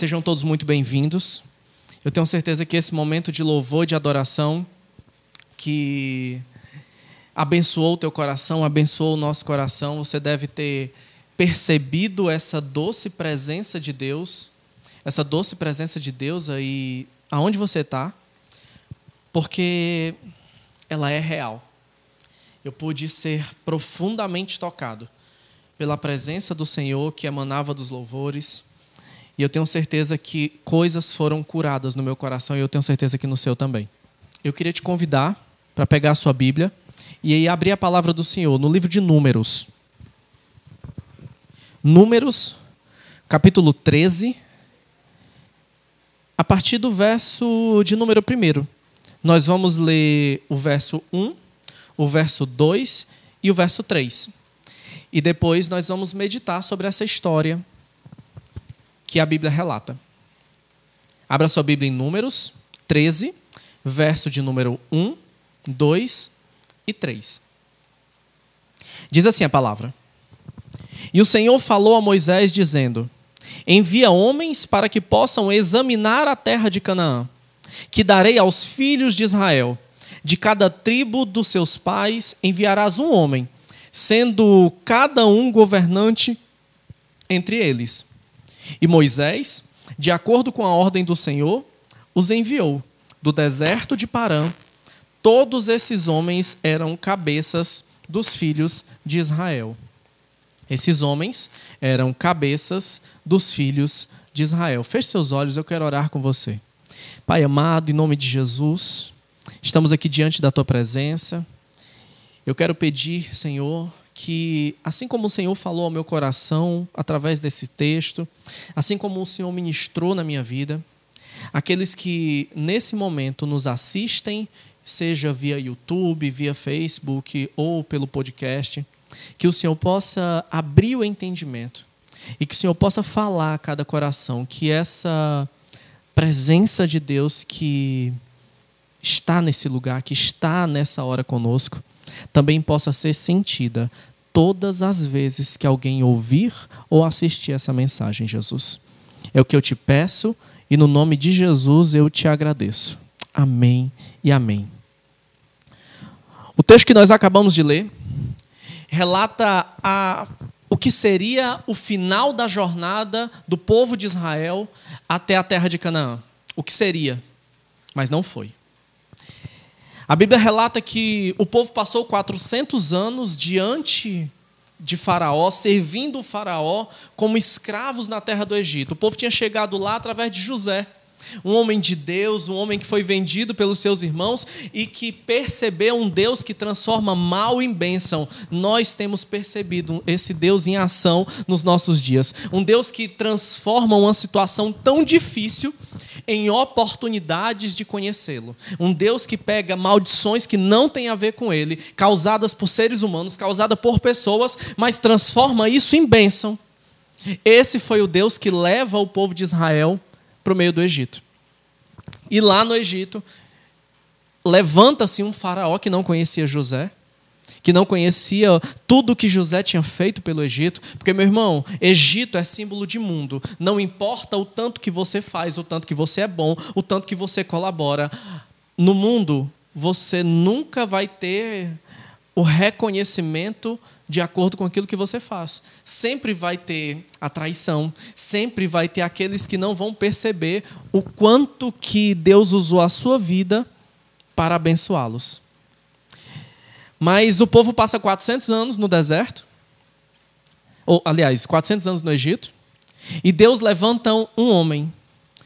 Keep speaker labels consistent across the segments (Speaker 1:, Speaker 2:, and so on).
Speaker 1: Sejam todos muito bem-vindos. Eu tenho certeza que esse momento de louvor, de adoração, que abençoou o teu coração, abençoou o nosso coração, você deve ter percebido essa doce presença de Deus, essa doce presença de Deus aí aonde você está, porque ela é real. Eu pude ser profundamente tocado pela presença do Senhor que emanava dos louvores e eu tenho certeza que coisas foram curadas no meu coração e eu tenho certeza que no seu também. Eu queria te convidar para pegar a sua Bíblia e aí abrir a palavra do Senhor no livro de Números. Números, capítulo 13, a partir do verso de número 1. Nós vamos ler o verso 1, o verso 2 e o verso 3. E depois nós vamos meditar sobre essa história que a Bíblia relata. Abra sua Bíblia em Números 13, verso de número 1, 2 e 3. Diz assim a palavra: E o Senhor falou a Moisés, dizendo: Envia homens para que possam examinar a terra de Canaã, que darei aos filhos de Israel. De cada tribo dos seus pais enviarás um homem, sendo cada um governante entre eles. E Moisés, de acordo com a ordem do Senhor, os enviou do deserto de Parã. Todos esses homens eram cabeças dos filhos de Israel. Esses homens eram cabeças dos filhos de Israel. Feche seus olhos, eu quero orar com você. Pai amado, em nome de Jesus, estamos aqui diante da tua presença. Eu quero pedir, Senhor, que, assim como o Senhor falou ao meu coração através desse texto, assim como o Senhor ministrou na minha vida, aqueles que nesse momento nos assistem, seja via YouTube, via Facebook ou pelo podcast, que o Senhor possa abrir o entendimento e que o Senhor possa falar a cada coração que essa presença de Deus que está nesse lugar, que está nessa hora conosco, também possa ser sentida todas as vezes que alguém ouvir ou assistir essa mensagem, Jesus. É o que eu te peço e no nome de Jesus eu te agradeço. Amém e amém. O texto que nós acabamos de ler relata a, o que seria o final da jornada do povo de Israel até a terra de Canaã. O que seria, mas não foi. A Bíblia relata que o povo passou 400 anos diante de Faraó, servindo o Faraó como escravos na terra do Egito. O povo tinha chegado lá através de José um homem de Deus, um homem que foi vendido pelos seus irmãos e que percebeu um Deus que transforma mal em bênção. Nós temos percebido esse Deus em ação nos nossos dias. Um Deus que transforma uma situação tão difícil em oportunidades de conhecê-lo. Um Deus que pega maldições que não têm a ver com ele, causadas por seres humanos, causadas por pessoas, mas transforma isso em bênção. Esse foi o Deus que leva o povo de Israel para o meio do Egito. E lá no Egito, levanta-se um faraó que não conhecia José, que não conhecia tudo que José tinha feito pelo Egito, porque, meu irmão, Egito é símbolo de mundo. Não importa o tanto que você faz, o tanto que você é bom, o tanto que você colabora. No mundo, você nunca vai ter o reconhecimento de acordo com aquilo que você faz. Sempre vai ter a traição, sempre vai ter aqueles que não vão perceber o quanto que Deus usou a sua vida para abençoá-los. Mas o povo passa 400 anos no deserto, ou aliás, 400 anos no Egito, e Deus levanta um homem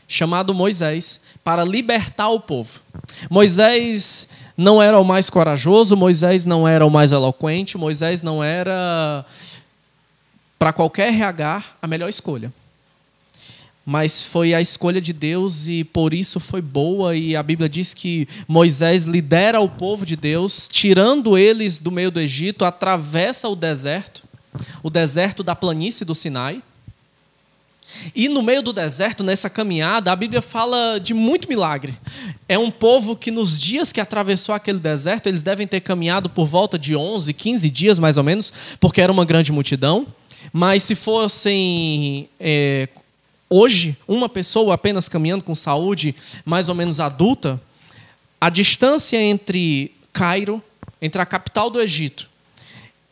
Speaker 1: chamado Moisés para libertar o povo. Moisés não era o mais corajoso, Moisés não era o mais eloquente, Moisés não era, para qualquer RH, a melhor escolha. Mas foi a escolha de Deus e por isso foi boa, e a Bíblia diz que Moisés lidera o povo de Deus, tirando eles do meio do Egito, atravessa o deserto, o deserto da planície do Sinai e no meio do deserto, nessa caminhada, a Bíblia fala de muito milagre. É um povo que nos dias que atravessou aquele deserto, eles devem ter caminhado por volta de 11, 15 dias mais ou menos, porque era uma grande multidão. Mas se fossem é, hoje, uma pessoa apenas caminhando com saúde mais ou menos adulta, a distância entre Cairo, entre a capital do Egito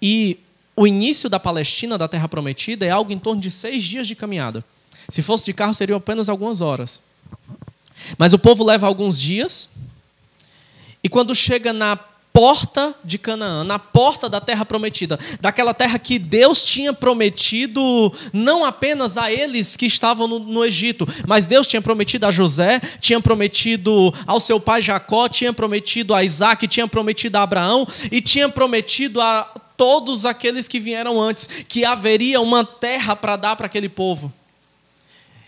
Speaker 1: e o início da Palestina, da Terra Prometida, é algo em torno de seis dias de caminhada. Se fosse de carro, seriam apenas algumas horas. Mas o povo leva alguns dias, e quando chega na porta de Canaã, na porta da terra prometida, daquela terra que Deus tinha prometido não apenas a eles que estavam no, no, Egito, mas Deus tinha prometido a José, tinha prometido ao seu pai Jacó, tinha prometido a Isaac, tinha prometido a Abraão e tinha prometido a todos aqueles que vieram antes que haveria uma terra para dar para aquele povo.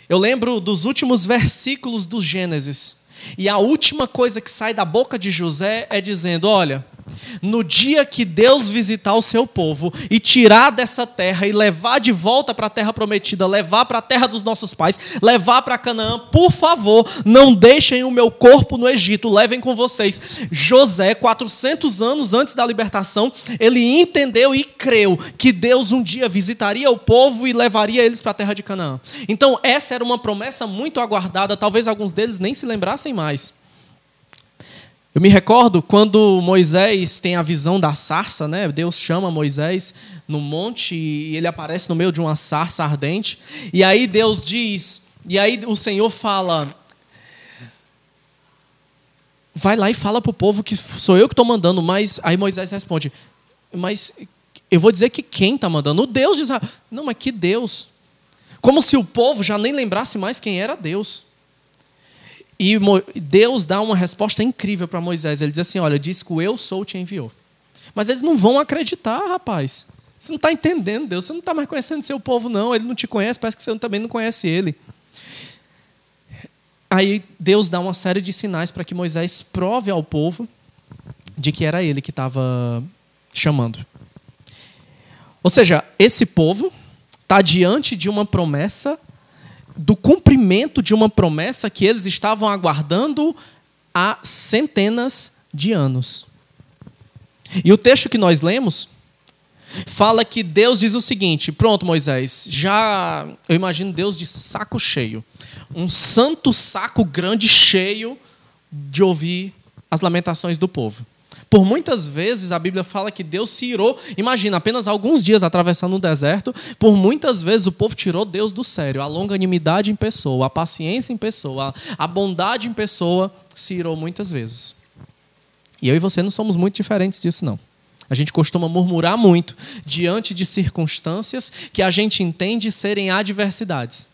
Speaker 1: Eu lembro dos últimos versículos do Gênesis. E a última coisa que sai da boca de José é dizendo: Olha, no dia que Deus visitar o seu povo e tirar dessa terra e levar de volta para a terra prometida, levar para a terra dos nossos pais, levar para Canaã, por favor, não deixem o meu corpo no Egito, levem com vocês. José, 400 anos antes da libertação, ele entendeu e creu que Deus um dia visitaria o povo e levaria eles para a terra de Canaã. Então, essa era uma promessa muito aguardada, talvez alguns deles nem se lembrassem mais. Eu me recordo quando Moisés tem a visão da sarça, né? Deus chama Moisés no monte e ele aparece no meio de uma sarça ardente. E aí Deus diz, e aí o Senhor fala: Vai lá e fala para o povo que sou eu que estou mandando. Mas aí Moisés responde: Mas eu vou dizer que quem está mandando? O Deus diz: Não, mas que Deus? Como se o povo já nem lembrasse mais quem era Deus. E Deus dá uma resposta incrível para Moisés. Ele diz assim: Olha, diz que o eu sou te enviou. Mas eles não vão acreditar, rapaz. Você não está entendendo Deus. Você não está mais conhecendo seu povo, não. Ele não te conhece, parece que você também não conhece ele. Aí Deus dá uma série de sinais para que Moisés prove ao povo de que era ele que estava chamando. Ou seja, esse povo está diante de uma promessa do cumprimento de uma promessa que eles estavam aguardando há centenas de anos. E o texto que nós lemos fala que Deus diz o seguinte: pronto, Moisés, já eu imagino Deus de saco cheio, um santo saco grande cheio de ouvir as lamentações do povo. Por muitas vezes a Bíblia fala que Deus se irou. Imagina, apenas alguns dias atravessando um deserto, por muitas vezes o povo tirou Deus do sério. A longanimidade em pessoa, a paciência em pessoa, a bondade em pessoa se irou muitas vezes. E eu e você não somos muito diferentes disso, não. A gente costuma murmurar muito diante de circunstâncias que a gente entende serem adversidades.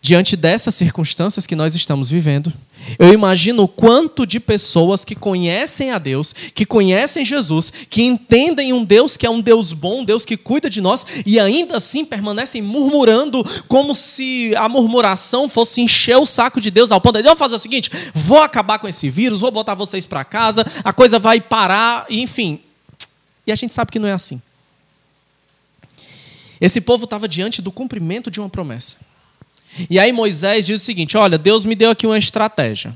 Speaker 1: Diante dessas circunstâncias que nós estamos vivendo, eu imagino o quanto de pessoas que conhecem a Deus, que conhecem Jesus, que entendem um Deus que é um Deus bom, um Deus que cuida de nós, e ainda assim permanecem murmurando, como se a murmuração fosse encher o saco de Deus ao ponto de vamos fazer o seguinte: vou acabar com esse vírus, vou botar vocês para casa, a coisa vai parar, enfim. E a gente sabe que não é assim. Esse povo estava diante do cumprimento de uma promessa. E aí Moisés diz o seguinte: Olha, Deus me deu aqui uma estratégia.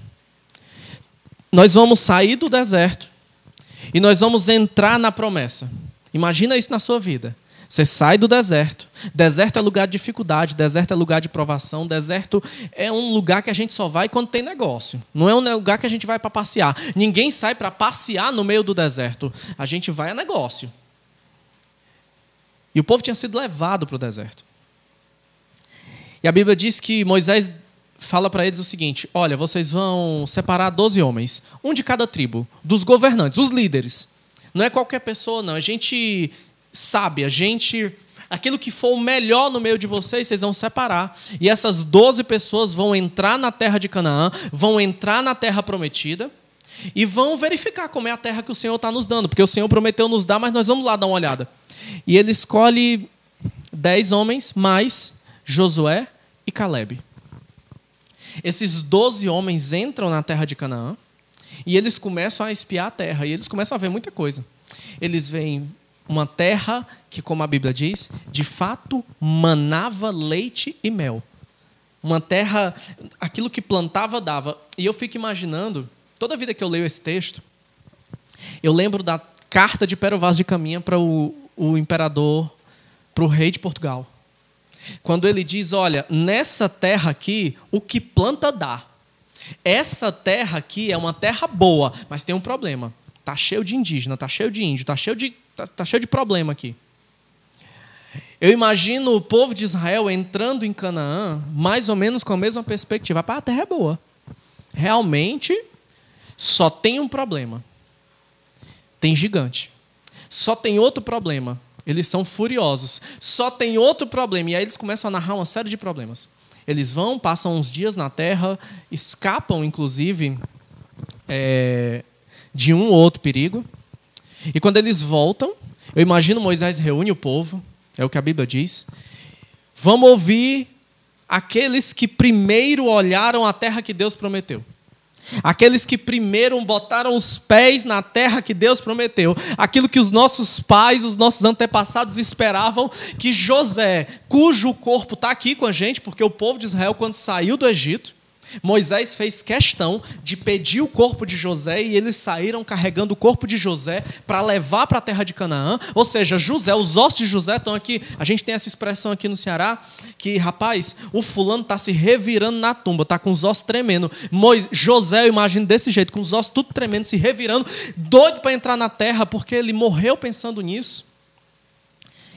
Speaker 1: Nós vamos sair do deserto e nós vamos entrar na promessa. Imagina isso na sua vida. Você sai do deserto. Deserto é lugar de dificuldade, deserto é lugar de provação, deserto é um lugar que a gente só vai quando tem negócio. Não é um lugar que a gente vai para passear. Ninguém sai para passear no meio do deserto. A gente vai a negócio. E o povo tinha sido levado para o deserto. E a Bíblia diz que Moisés fala para eles o seguinte: olha, vocês vão separar 12 homens, um de cada tribo, dos governantes, os líderes. Não é qualquer pessoa, não. A gente sabe, a gente. Aquilo que for o melhor no meio de vocês, vocês vão separar. E essas 12 pessoas vão entrar na terra de Canaã, vão entrar na terra prometida e vão verificar como é a terra que o Senhor está nos dando, porque o Senhor prometeu nos dar, mas nós vamos lá dar uma olhada. E ele escolhe 10 homens mais Josué e Caleb. Esses doze homens entram na terra de Canaã e eles começam a espiar a terra e eles começam a ver muita coisa. Eles veem uma terra que, como a Bíblia diz, de fato manava leite e mel. Uma terra, aquilo que plantava dava. E eu fico imaginando, toda vida que eu leio esse texto, eu lembro da carta de Pero Vaz de Caminha para o, o imperador, para o rei de Portugal. Quando ele diz: Olha, nessa terra aqui, o que planta dá. Essa terra aqui é uma terra boa, mas tem um problema. Tá cheio de indígena, tá cheio de índio, tá cheio de, tá, tá cheio de problema aqui. Eu imagino o povo de Israel entrando em Canaã, mais ou menos com a mesma perspectiva. a terra é boa. Realmente, só tem um problema. Tem gigante. Só tem outro problema. Eles são furiosos. Só tem outro problema. E aí eles começam a narrar uma série de problemas. Eles vão, passam uns dias na terra, escapam, inclusive, é, de um ou outro perigo. E quando eles voltam, eu imagino Moisés reúne o povo, é o que a Bíblia diz. Vamos ouvir aqueles que primeiro olharam a terra que Deus prometeu. Aqueles que primeiro botaram os pés na terra que Deus prometeu, aquilo que os nossos pais, os nossos antepassados esperavam que José, cujo corpo está aqui com a gente, porque o povo de Israel, quando saiu do Egito, Moisés fez questão de pedir o corpo de José e eles saíram carregando o corpo de José para levar para a terra de Canaã. Ou seja, José, os ossos de José estão aqui. A gente tem essa expressão aqui no Ceará que, rapaz, o fulano está se revirando na tumba, está com os ossos tremendo. Moisés, José, eu imagino desse jeito, com os ossos tudo tremendo, se revirando, doido para entrar na terra porque ele morreu pensando nisso.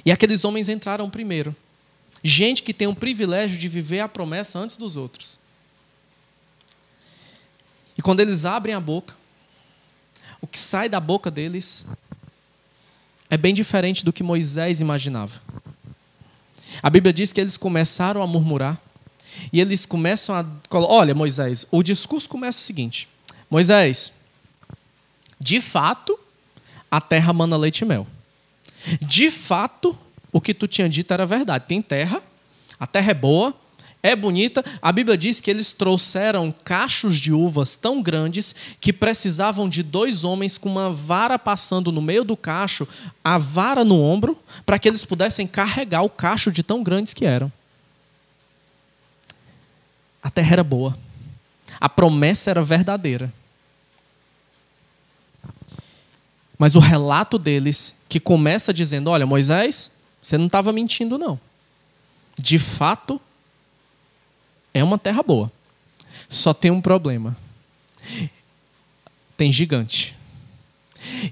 Speaker 1: E aqueles homens entraram primeiro. Gente que tem o privilégio de viver a promessa antes dos outros. E quando eles abrem a boca, o que sai da boca deles é bem diferente do que Moisés imaginava. A Bíblia diz que eles começaram a murmurar. E eles começam a. Olha, Moisés, o discurso começa o seguinte: Moisés, de fato, a terra mana leite e mel. De fato, o que tu tinha dito era verdade. Tem terra, a terra é boa, é bonita. A Bíblia diz que eles trouxeram cachos de uvas tão grandes que precisavam de dois homens com uma vara passando no meio do cacho, a vara no ombro, para que eles pudessem carregar o cacho de tão grandes que eram. A terra era boa. A promessa era verdadeira. Mas o relato deles, que começa dizendo: Olha, Moisés, você não estava mentindo, não. De fato, é uma terra boa. Só tem um problema. Tem gigante.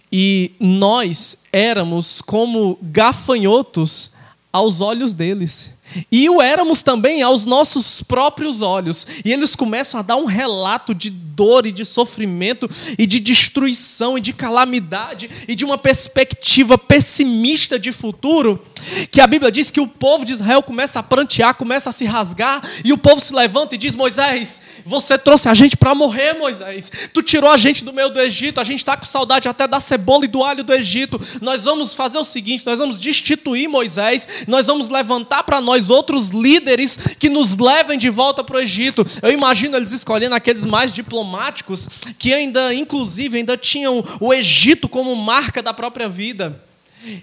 Speaker 1: E nós éramos como gafanhotos aos olhos deles. E o éramos também aos nossos próprios olhos. E eles começam a dar um relato de dor e de sofrimento e de destruição e de calamidade e de uma perspectiva pessimista de futuro, que a Bíblia diz que o povo de Israel começa a prantear, começa a se rasgar, e o povo se levanta e diz: Moisés, você trouxe a gente para morrer, Moisés. Tu tirou a gente do meio do Egito, a gente está com saudade até da cebola e do alho do Egito. Nós vamos fazer o seguinte: nós vamos destituir Moisés, nós vamos levantar para nós outros líderes que nos levem de volta para o Egito. Eu imagino eles escolhendo aqueles mais diplomáticos que ainda, inclusive, ainda tinham o Egito como marca da própria vida.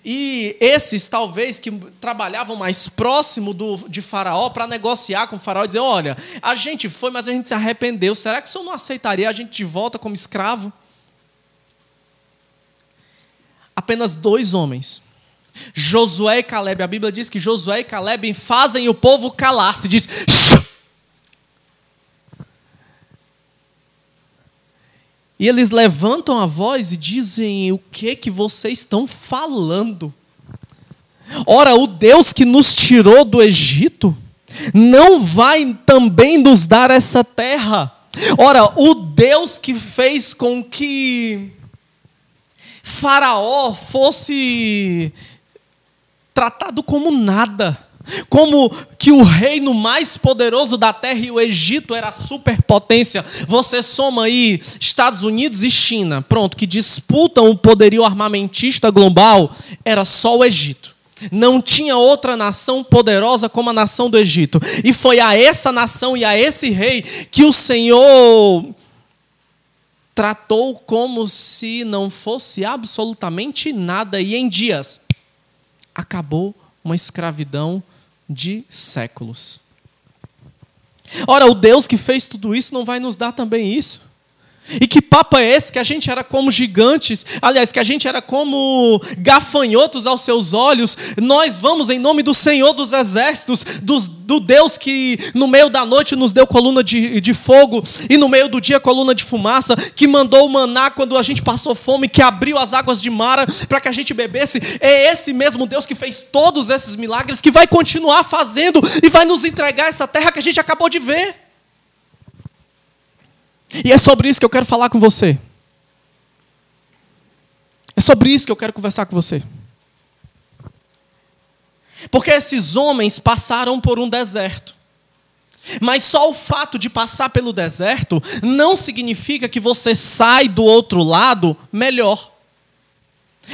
Speaker 1: E esses, talvez, que trabalhavam mais próximo do, de Faraó para negociar com o Faraó e dizer: olha, a gente foi, mas a gente se arrependeu. Será que o senhor não aceitaria a gente de volta como escravo? Apenas dois homens. Josué e Caleb. A Bíblia diz que Josué e Caleb fazem o povo calar-se. Diz: E eles levantam a voz e dizem: O que que vocês estão falando? Ora, o Deus que nos tirou do Egito não vai também nos dar essa terra. Ora, o Deus que fez com que Faraó fosse tratado como nada como que o reino mais poderoso da terra e o Egito era a superpotência. Você soma aí Estados Unidos e China, pronto, que disputam o poderio armamentista global, era só o Egito. Não tinha outra nação poderosa como a nação do Egito. E foi a essa nação e a esse rei que o Senhor tratou como se não fosse absolutamente nada. E em dias acabou uma escravidão de séculos. Ora, o Deus que fez tudo isso não vai nos dar também isso? E que papo é esse que a gente era como gigantes, aliás, que a gente era como gafanhotos aos seus olhos? Nós vamos em nome do Senhor dos Exércitos, do, Deus que no meio da noite nos deu coluna de, de fogo e no meio do dia coluna de fumaça, que mandou o maná quando a gente passou fome, que abriu as águas de Mara para que a gente bebesse. É esse mesmo Deus que fez todos esses milagres, que vai continuar fazendo e vai nos entregar essa terra que a gente acabou de ver. E é sobre isso que eu quero falar com você. É sobre isso que eu quero conversar com você. Porque esses homens passaram por um deserto. Mas só o fato de passar pelo deserto não significa que você sai do outro lado melhor.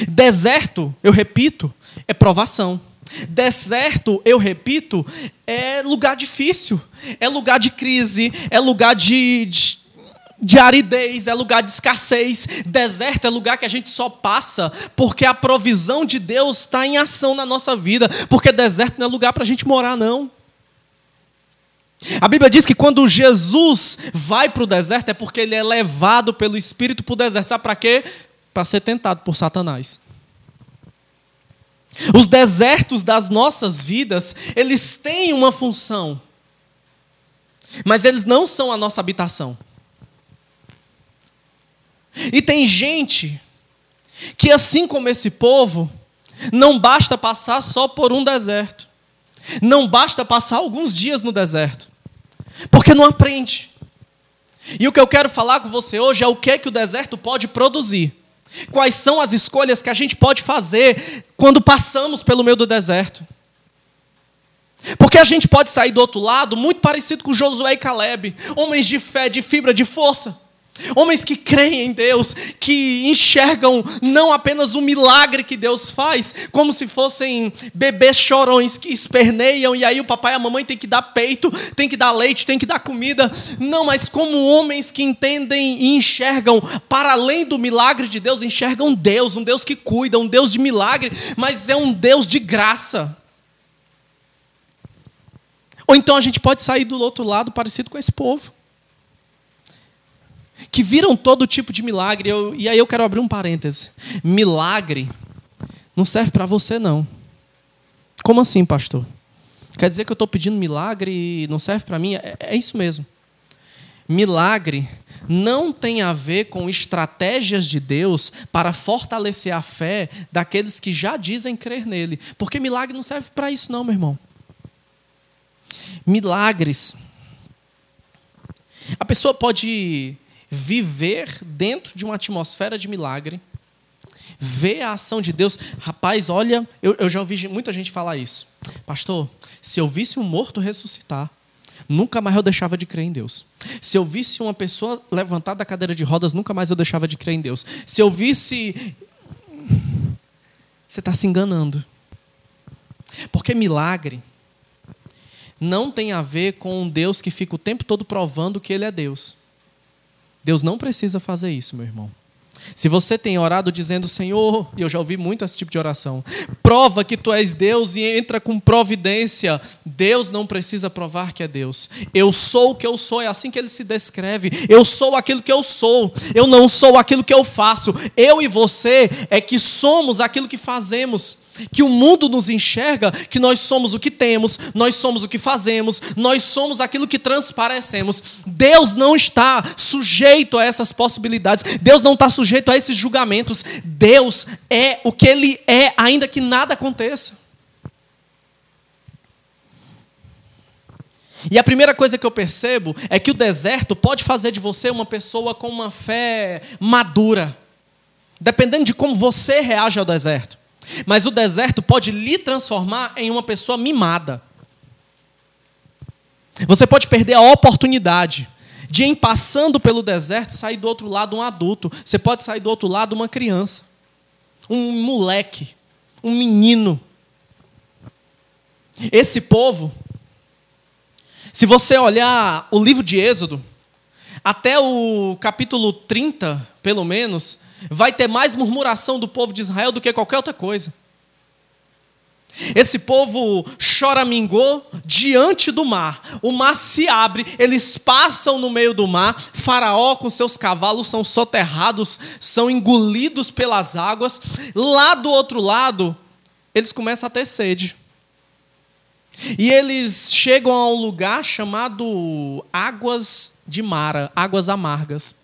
Speaker 1: Deserto, eu repito, é provação. Deserto, eu repito, é lugar difícil, é lugar de crise, é lugar de, de de aridez, é lugar de escassez. Deserto é lugar que a gente só passa porque a provisão de Deus está em ação na nossa vida. Porque deserto não é lugar para a gente morar, não. A Bíblia diz que quando Jesus vai para o deserto é porque ele é levado pelo Espírito para o deserto. Sabe para quê? Para ser tentado por Satanás. Os desertos das nossas vidas, eles têm uma função, mas eles não são a nossa habitação. E tem gente que, assim como esse povo, não basta passar só por um deserto. Não basta passar alguns dias no deserto. Porque não aprende. E o que eu quero falar com você hoje é o que, é que o deserto pode produzir. Quais são as escolhas que a gente pode fazer quando passamos pelo meio do deserto. Porque a gente pode sair do outro lado muito parecido com Josué e Caleb, homens de fé, de fibra, de força. Homens que creem em Deus, que enxergam não apenas o milagre que Deus faz, como se fossem bebês chorões que esperneiam e aí o papai e a mamãe tem que dar peito, tem que dar leite, tem que dar comida. Não, mas como homens que entendem e enxergam para além do milagre de Deus, enxergam Deus, um Deus que cuida, um Deus de milagre, mas é um Deus de graça. Ou então a gente pode sair do outro lado parecido com esse povo que viram todo tipo de milagre. Eu, e aí eu quero abrir um parêntese. Milagre não serve para você, não. Como assim, pastor? Quer dizer que eu estou pedindo milagre e não serve para mim? É, é isso mesmo. Milagre não tem a ver com estratégias de Deus para fortalecer a fé daqueles que já dizem crer nele. Porque milagre não serve para isso, não, meu irmão. Milagres. A pessoa pode viver dentro de uma atmosfera de milagre, ver a ação de Deus. Rapaz, olha, eu, eu já ouvi muita gente falar isso. Pastor, se eu visse um morto ressuscitar, nunca mais eu deixava de crer em Deus. Se eu visse uma pessoa levantada da cadeira de rodas, nunca mais eu deixava de crer em Deus. Se eu visse. Você está se enganando. Porque milagre não tem a ver com um Deus que fica o tempo todo provando que Ele é Deus. Deus não precisa fazer isso, meu irmão. Se você tem orado dizendo, Senhor, e eu já ouvi muito esse tipo de oração, prova que tu és Deus e entra com providência. Deus não precisa provar que é Deus. Eu sou o que eu sou, é assim que ele se descreve. Eu sou aquilo que eu sou, eu não sou aquilo que eu faço. Eu e você é que somos aquilo que fazemos que o mundo nos enxerga que nós somos o que temos, nós somos o que fazemos, nós somos aquilo que transparecemos. Deus não está sujeito a essas possibilidades, Deus não está sujeito a esses julgamentos. Deus é o que Ele é, ainda que nada aconteça. E a primeira coisa que eu percebo é que o deserto pode fazer de você uma pessoa com uma fé madura, dependendo de como você reage ao deserto. Mas o deserto pode lhe transformar em uma pessoa mimada. Você pode perder a oportunidade de, em passando pelo deserto, sair do outro lado um adulto. Você pode sair do outro lado uma criança, um moleque, um menino. Esse povo, se você olhar o livro de Êxodo, até o capítulo 30, pelo menos, vai ter mais murmuração do povo de Israel do que qualquer outra coisa. Esse povo choramingou diante do mar. O mar se abre, eles passam no meio do mar. Faraó com seus cavalos são soterrados, são engolidos pelas águas. Lá do outro lado, eles começam a ter sede. E eles chegam a um lugar chamado Águas de Mara, águas amargas.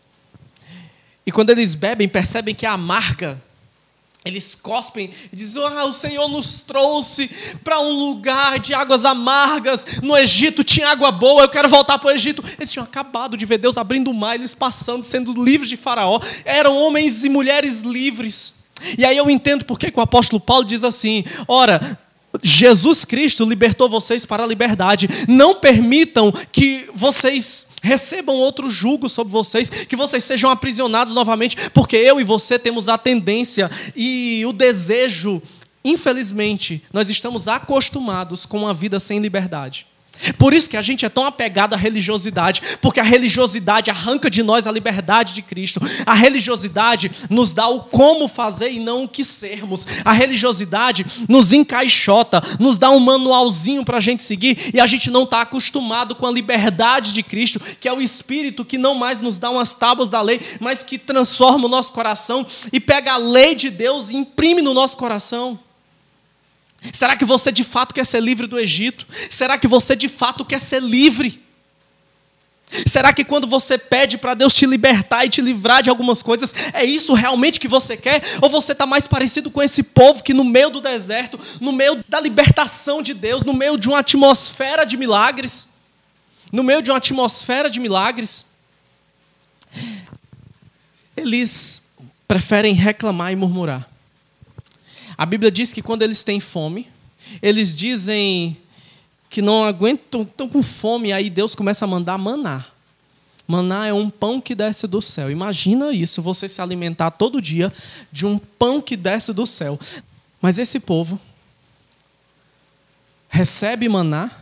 Speaker 1: E quando eles bebem, percebem que é amarga eles cospem e dizem: Ah, o Senhor nos trouxe para um lugar de águas amargas. No Egito tinha água boa, eu quero voltar para o Egito. Eles tinham acabado de ver Deus abrindo o mar, eles passando, sendo livres de Faraó. Eram homens e mulheres livres. E aí eu entendo porque que o apóstolo Paulo diz assim: Ora, Jesus Cristo libertou vocês para a liberdade. Não permitam que vocês recebam outro jugo sobre vocês, que vocês sejam aprisionados novamente, porque eu e você temos a tendência e o desejo, infelizmente, nós estamos acostumados com uma vida sem liberdade. Por isso que a gente é tão apegado à religiosidade, porque a religiosidade arranca de nós a liberdade de Cristo. A religiosidade nos dá o como fazer e não o que sermos. A religiosidade nos encaixota, nos dá um manualzinho para a gente seguir e a gente não está acostumado com a liberdade de Cristo, que é o Espírito que não mais nos dá umas tábuas da lei, mas que transforma o nosso coração e pega a lei de Deus e imprime no nosso coração. Será que você de fato quer ser livre do Egito? Será que você de fato quer ser livre? Será que quando você pede para Deus te libertar e te livrar de algumas coisas, é isso realmente que você quer? Ou você está mais parecido com esse povo que no meio do deserto, no meio da libertação de Deus, no meio de uma atmosfera de milagres, no meio de uma atmosfera de milagres, eles preferem reclamar e murmurar. A Bíblia diz que quando eles têm fome, eles dizem que não aguentam, estão com fome, aí Deus começa a mandar maná. Maná é um pão que desce do céu. Imagina isso, você se alimentar todo dia de um pão que desce do céu. Mas esse povo recebe maná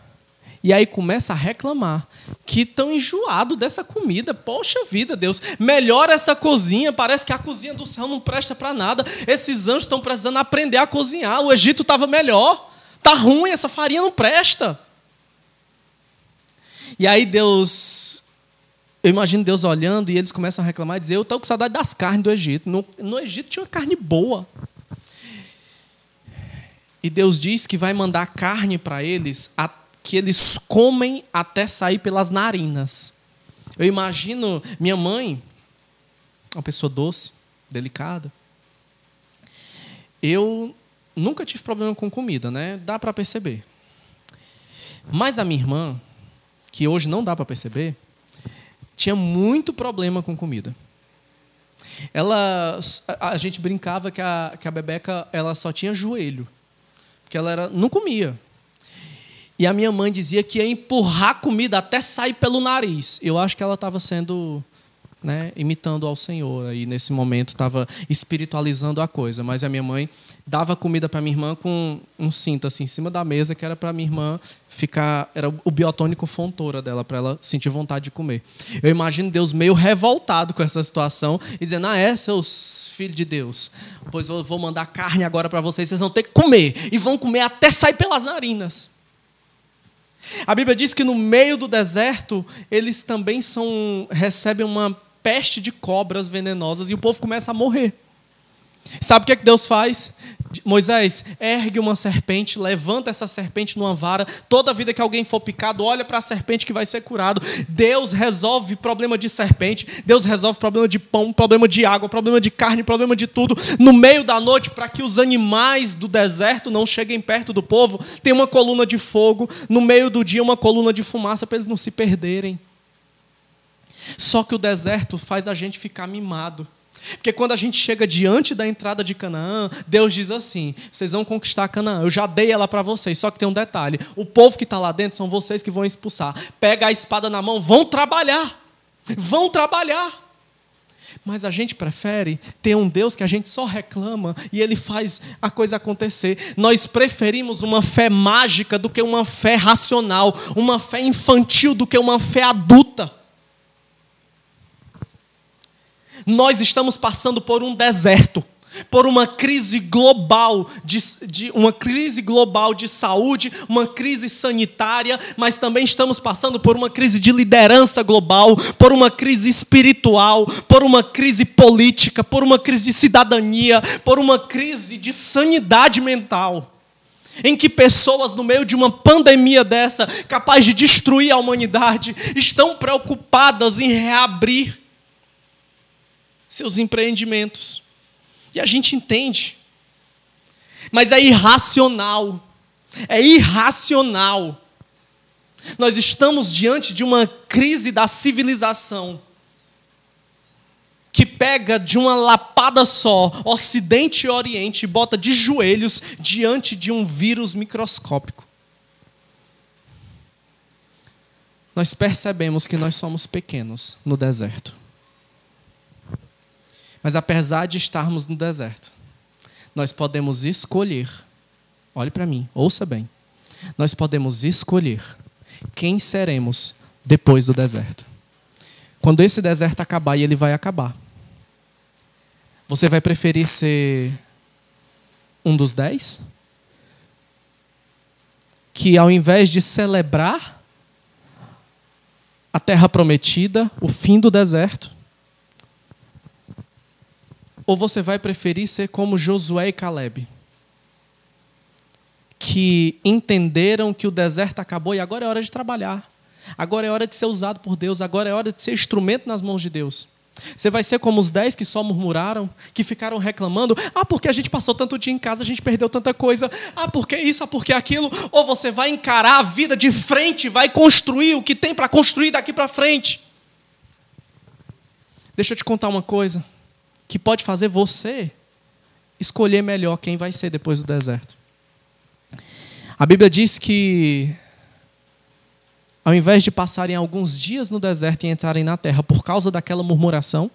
Speaker 1: e aí começa a reclamar que estão enjoado dessa comida. Poxa vida, Deus, melhora essa cozinha. Parece que a cozinha do céu não presta para nada. Esses anjos estão precisando aprender a cozinhar. O Egito estava melhor. Tá ruim, essa farinha não presta. E aí Deus, eu imagino Deus olhando e eles começam a reclamar e dizer: Eu estou com saudade das carnes do Egito. No, no Egito tinha carne boa. E Deus diz que vai mandar carne para eles até que eles comem até sair pelas narinas. Eu imagino minha mãe, uma pessoa doce, delicada. Eu nunca tive problema com comida, né? Dá para perceber. Mas a minha irmã, que hoje não dá para perceber, tinha muito problema com comida. Ela, a gente brincava que a, que a Bebeca ela só tinha joelho, porque ela era, não comia. E a minha mãe dizia que ia empurrar comida até sair pelo nariz. Eu acho que ela estava sendo né, imitando ao Senhor. Aí nesse momento estava espiritualizando a coisa. Mas a minha mãe dava comida para minha irmã com um cinto assim em cima da mesa que era para minha irmã ficar era o biotônico fontora dela para ela sentir vontade de comer. Eu imagino Deus meio revoltado com essa situação e dizendo: "Ah, é seus filhos de Deus. Pois eu vou mandar carne agora para vocês, vocês vão ter que comer e vão comer até sair pelas narinas." A Bíblia diz que no meio do deserto eles também são recebem uma peste de cobras venenosas e o povo começa a morrer. Sabe o que, é que Deus faz? Moisés, ergue uma serpente, levanta essa serpente numa vara. Toda vida que alguém for picado, olha para a serpente que vai ser curado. Deus resolve problema de serpente, Deus resolve problema de pão, problema de água, problema de carne, problema de tudo. No meio da noite, para que os animais do deserto não cheguem perto do povo, tem uma coluna de fogo. No meio do dia, uma coluna de fumaça para eles não se perderem. Só que o deserto faz a gente ficar mimado. Porque quando a gente chega diante da entrada de Canaã, Deus diz assim: vocês vão conquistar Canaã, eu já dei ela para vocês. Só que tem um detalhe: o povo que está lá dentro são vocês que vão expulsar. Pega a espada na mão, vão trabalhar. Vão trabalhar. Mas a gente prefere ter um Deus que a gente só reclama e ele faz a coisa acontecer. Nós preferimos uma fé mágica do que uma fé racional, uma fé infantil do que uma fé adulta. Nós estamos passando por um deserto. por uma crise global de, de, uma crise global de saúde, uma crise sanitária, mas também estamos passando por uma crise de liderança global, por uma crise espiritual, por uma crise política, por uma crise de cidadania, por uma crise de sanidade mental. Em que pessoas, no meio de uma pandemia dessa, capaz de destruir a humanidade, estão preocupadas em reabrir seus empreendimentos e a gente entende. Mas é irracional. É irracional. Nós estamos diante de uma crise da civilização que pega de uma lapada só Ocidente e Oriente e bota de joelhos diante de um vírus microscópico. Nós percebemos que nós somos pequenos no deserto. Mas apesar de estarmos no deserto, nós podemos escolher. Olhe para mim, ouça bem. Nós podemos escolher quem seremos depois do deserto. Quando esse deserto acabar, e ele vai acabar, você vai preferir ser um dos dez? Que ao invés de celebrar a terra prometida, o fim do deserto, ou você vai preferir ser como Josué e Caleb? Que entenderam que o deserto acabou e agora é hora de trabalhar. Agora é hora de ser usado por Deus. Agora é hora de ser instrumento nas mãos de Deus. Você vai ser como os dez que só murmuraram, que ficaram reclamando: ah, porque a gente passou tanto dia em casa, a gente perdeu tanta coisa, ah, porque isso, ah, porque aquilo. Ou você vai encarar a vida de frente, vai construir o que tem para construir daqui para frente. Deixa eu te contar uma coisa que pode fazer você escolher melhor quem vai ser depois do deserto. A Bíblia diz que, ao invés de passarem alguns dias no deserto e entrarem na terra por causa daquela murmuração,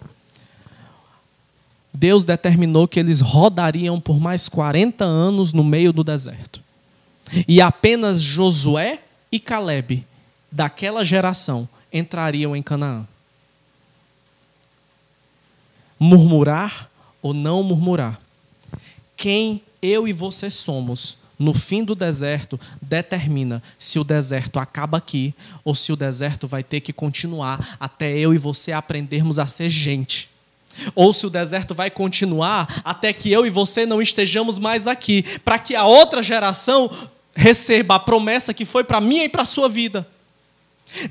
Speaker 1: Deus determinou que eles rodariam por mais 40 anos no meio do deserto. E apenas Josué e Caleb, daquela geração, entrariam em Canaã murmurar ou não murmurar. Quem eu e você somos no fim do deserto determina se o deserto acaba aqui ou se o deserto vai ter que continuar até eu e você aprendermos a ser gente. Ou se o deserto vai continuar até que eu e você não estejamos mais aqui, para que a outra geração receba a promessa que foi para mim e para a sua vida.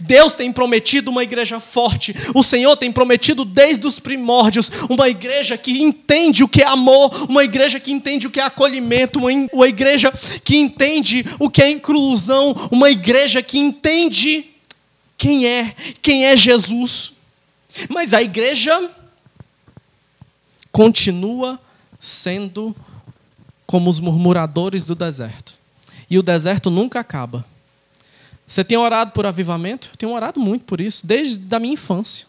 Speaker 1: Deus tem prometido uma igreja forte. O Senhor tem prometido desde os primórdios uma igreja que entende o que é amor, uma igreja que entende o que é acolhimento, uma igreja que entende o que é inclusão, uma igreja que entende quem é, quem é Jesus. Mas a igreja continua sendo como os murmuradores do deserto. E o deserto nunca acaba. Você tem orado por avivamento? Eu tenho orado muito por isso, desde a minha infância.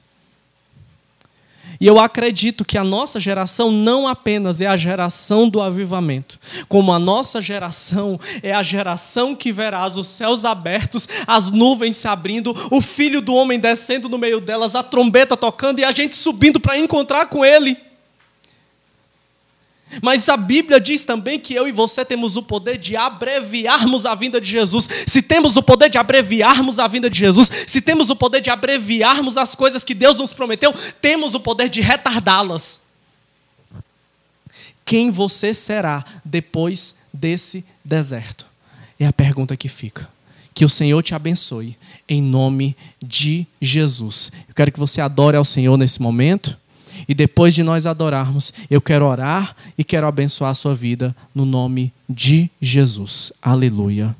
Speaker 1: E eu acredito que a nossa geração não apenas é a geração do avivamento, como a nossa geração é a geração que verá os céus abertos, as nuvens se abrindo, o filho do homem descendo no meio delas, a trombeta tocando e a gente subindo para encontrar com ele. Mas a Bíblia diz também que eu e você temos o poder de abreviarmos a vinda de Jesus. Se temos o poder de abreviarmos a vinda de Jesus, se temos o poder de abreviarmos as coisas que Deus nos prometeu, temos o poder de retardá-las. Quem você será depois desse deserto? É a pergunta que fica. Que o Senhor te abençoe, em nome de Jesus. Eu quero que você adore ao Senhor nesse momento. E depois de nós adorarmos, eu quero orar e quero abençoar a sua vida no nome de Jesus. Aleluia.